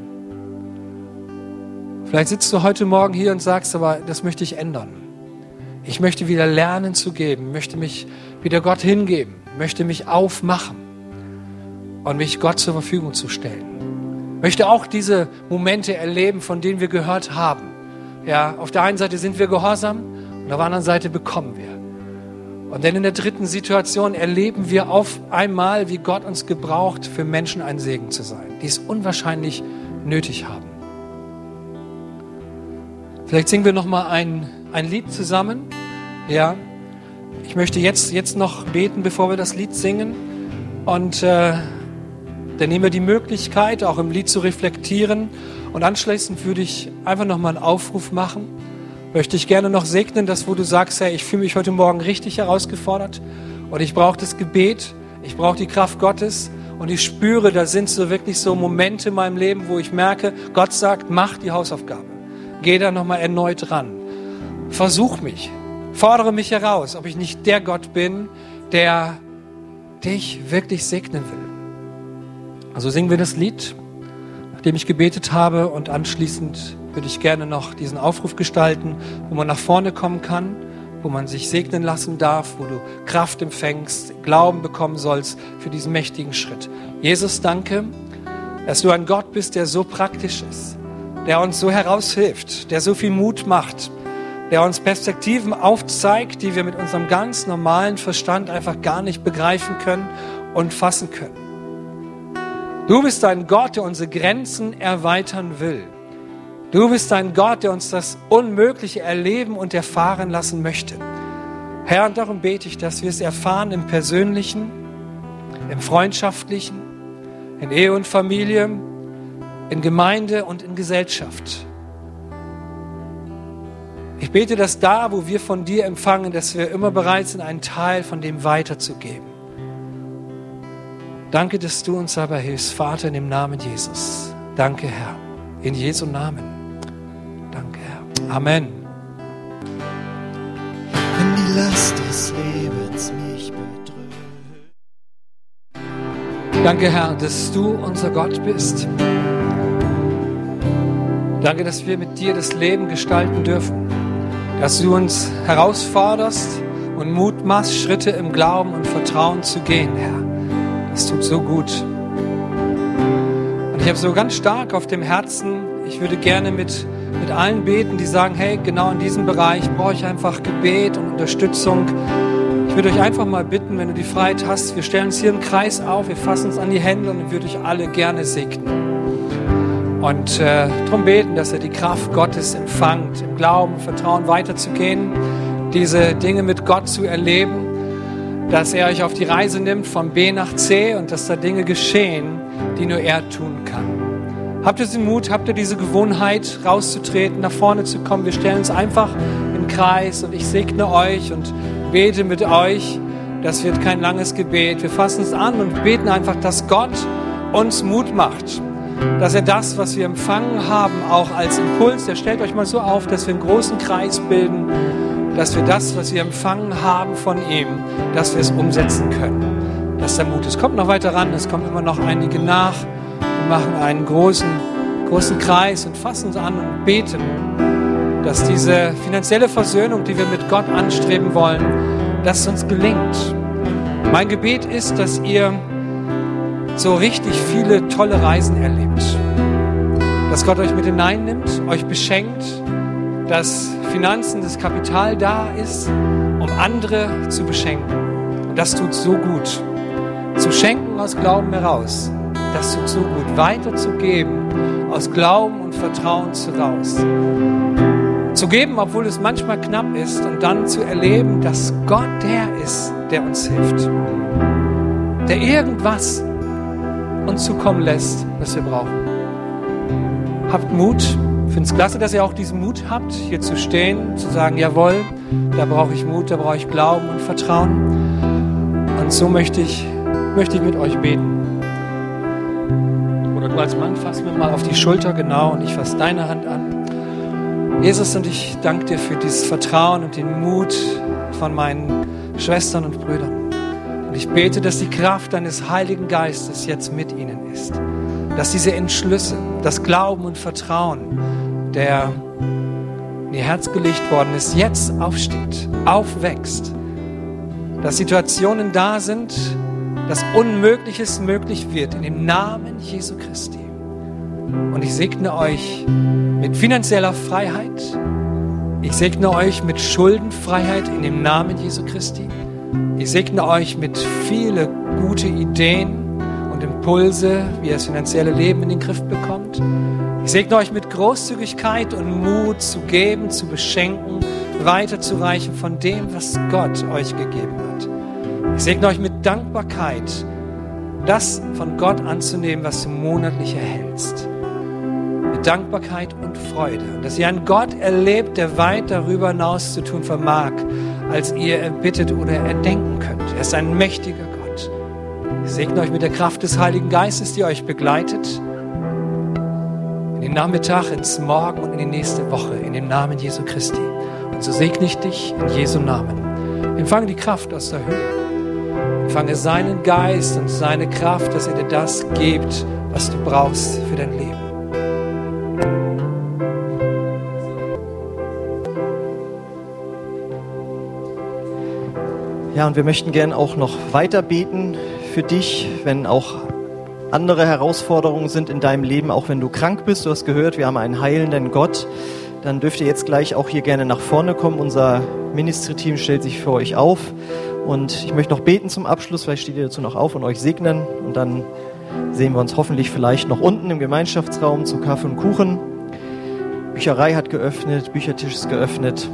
Vielleicht sitzt du heute Morgen hier und sagst, aber das möchte ich ändern. Ich möchte wieder lernen zu geben, möchte mich wieder Gott hingeben, möchte mich aufmachen und mich Gott zur Verfügung zu stellen. Möchte auch diese Momente erleben, von denen wir gehört haben. Ja, auf der einen Seite sind wir gehorsam und auf der anderen Seite bekommen wir. Und dann in der dritten Situation erleben wir auf einmal, wie Gott uns gebraucht, für Menschen ein Segen zu sein, die es unwahrscheinlich nötig haben. Vielleicht singen wir noch mal ein, ein Lied zusammen. Ja, ich möchte jetzt, jetzt noch beten, bevor wir das Lied singen. Und äh, dann nehmen wir die Möglichkeit, auch im Lied zu reflektieren. Und anschließend würde ich einfach noch mal einen Aufruf machen möchte ich gerne noch segnen, dass wo du sagst, hey, ich fühle mich heute Morgen richtig herausgefordert und ich brauche das Gebet, ich brauche die Kraft Gottes und ich spüre, da sind so wirklich so Momente in meinem Leben, wo ich merke, Gott sagt, mach die Hausaufgabe. Geh da nochmal erneut ran. Versuch mich. Fordere mich heraus, ob ich nicht der Gott bin, der dich wirklich segnen will. Also singen wir das Lied, nachdem ich gebetet habe und anschließend würde ich gerne noch diesen Aufruf gestalten, wo man nach vorne kommen kann, wo man sich segnen lassen darf, wo du Kraft empfängst, Glauben bekommen sollst für diesen mächtigen Schritt. Jesus, danke, dass du ein Gott bist, der so praktisch ist, der uns so heraushilft, der so viel Mut macht, der uns Perspektiven aufzeigt, die wir mit unserem ganz normalen Verstand einfach gar nicht begreifen können und fassen können. Du bist ein Gott, der unsere Grenzen erweitern will. Du bist ein Gott, der uns das Unmögliche erleben und erfahren lassen möchte. Herr, und darum bete ich, dass wir es erfahren im Persönlichen, im Freundschaftlichen, in Ehe und Familie, in Gemeinde und in Gesellschaft. Ich bete, dass da, wo wir von dir empfangen, dass wir immer bereit sind, einen Teil von dem weiterzugeben. Danke, dass du uns dabei hilfst, Vater, in dem Namen Jesus. Danke, Herr, in Jesu Namen. Amen. Wenn die Last des Lebens mich bedrückt. Danke, Herr, dass du unser Gott bist. Danke, dass wir mit dir das Leben gestalten dürfen. Dass du uns herausforderst und Mut machst, Schritte im Glauben und Vertrauen zu gehen, Herr. Das tut so gut. Und ich habe so ganz stark auf dem Herzen, ich würde gerne mit mit allen beten, die sagen, hey, genau in diesem Bereich brauche ich einfach Gebet und Unterstützung. Ich würde euch einfach mal bitten, wenn du die Freiheit hast, wir stellen uns hier im Kreis auf, wir fassen uns an die Hände und ich würde euch alle gerne segnen. Und äh, darum beten, dass ihr die Kraft Gottes empfangt, im Glauben, Vertrauen weiterzugehen, diese Dinge mit Gott zu erleben, dass er euch auf die Reise nimmt von B nach C und dass da Dinge geschehen, die nur er tun kann. Habt ihr den Mut, habt ihr diese Gewohnheit, rauszutreten, nach vorne zu kommen? Wir stellen uns einfach im Kreis und ich segne euch und bete mit euch. Das wird kein langes Gebet. Wir fassen es an und beten einfach, dass Gott uns Mut macht. Dass er das, was wir empfangen haben, auch als Impuls, der stellt euch mal so auf, dass wir einen großen Kreis bilden, dass wir das, was wir empfangen haben von ihm, dass wir es umsetzen können. Dass der Mut ist. Kommt noch weiter ran, es kommen immer noch einige nach. Wir machen einen großen, großen Kreis und fassen uns an und beten, dass diese finanzielle Versöhnung, die wir mit Gott anstreben wollen, dass es uns gelingt. Mein Gebet ist, dass ihr so richtig viele tolle Reisen erlebt. Dass Gott euch mit hineinnimmt, euch beschenkt, dass Finanzen, das Kapital da ist, um andere zu beschenken. Und das tut so gut. Zu schenken aus Glauben heraus, das tut so gut. Weiterzugeben aus Glauben und Vertrauen heraus. Zu geben, obwohl es manchmal knapp ist und dann zu erleben, dass Gott der ist, der uns hilft. Der irgendwas uns zukommen lässt, was wir brauchen. Habt Mut. Ich finde es klasse, dass ihr auch diesen Mut habt, hier zu stehen, zu sagen, jawohl, da brauche ich Mut, da brauche ich Glauben und Vertrauen. Und so möchte ich, möchte ich mit euch beten. Du als Mann fass mir mal auf die Schulter, genau, und ich fasse deine Hand an. Jesus, und ich danke dir für dieses Vertrauen und den Mut von meinen Schwestern und Brüdern. Und ich bete, dass die Kraft deines Heiligen Geistes jetzt mit ihnen ist. Dass diese Entschlüsse, das Glauben und Vertrauen, der in ihr Herz gelegt worden ist, jetzt aufsteht, aufwächst. Dass Situationen da sind, dass Unmögliches möglich wird in dem Namen Jesu Christi. Und ich segne euch mit finanzieller Freiheit. Ich segne euch mit Schuldenfreiheit in dem Namen Jesu Christi. Ich segne euch mit viele gute Ideen und Impulse, wie ihr das finanzielle Leben in den Griff bekommt. Ich segne euch mit Großzügigkeit und Mut zu geben, zu beschenken, weiterzureichen von dem, was Gott euch gegeben hat. Ich segne euch mit Dankbarkeit, das von Gott anzunehmen, was du monatlich erhältst. Dankbarkeit und Freude. Dass ihr einen Gott erlebt, der weit darüber hinaus zu tun vermag, als ihr erbittet oder erdenken könnt. Er ist ein mächtiger Gott. Ich segne euch mit der Kraft des Heiligen Geistes, die euch begleitet. In den Nachmittag, ins Morgen und in die nächste Woche. In dem Namen Jesu Christi. Und so segne ich dich in Jesu Namen. Empfange die Kraft aus der Höhe. Empfange seinen Geist und seine Kraft, dass er dir das gibt, was du brauchst für dein Leben. Ja, und wir möchten gern auch noch weiter beten für dich, wenn auch andere Herausforderungen sind in deinem Leben, auch wenn du krank bist. Du hast gehört, wir haben einen heilenden Gott. Dann dürft ihr jetzt gleich auch hier gerne nach vorne kommen. Unser Ministry-Team stellt sich für euch auf. Und ich möchte noch beten zum Abschluss. Vielleicht steht ihr dazu noch auf und euch segnen. Und dann sehen wir uns hoffentlich vielleicht noch unten im Gemeinschaftsraum zu Kaffee und Kuchen. Bücherei hat geöffnet, Büchertisch ist geöffnet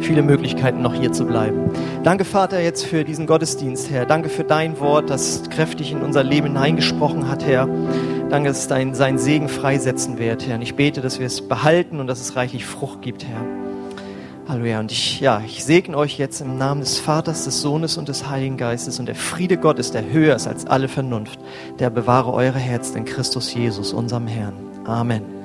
viele Möglichkeiten, noch hier zu bleiben. Danke, Vater, jetzt für diesen Gottesdienst, Herr. Danke für dein Wort, das kräftig in unser Leben hineingesprochen hat, Herr. Danke, dass es dein, seinen Segen freisetzen wird, Herr. Und ich bete, dass wir es behalten und dass es reichlich Frucht gibt, Herr. Halleluja. Und ich, ja, ich segne euch jetzt im Namen des Vaters, des Sohnes und des Heiligen Geistes. Und der Friede Gottes, der höher ist als alle Vernunft, der bewahre eure Herzen in Christus Jesus, unserem Herrn. Amen.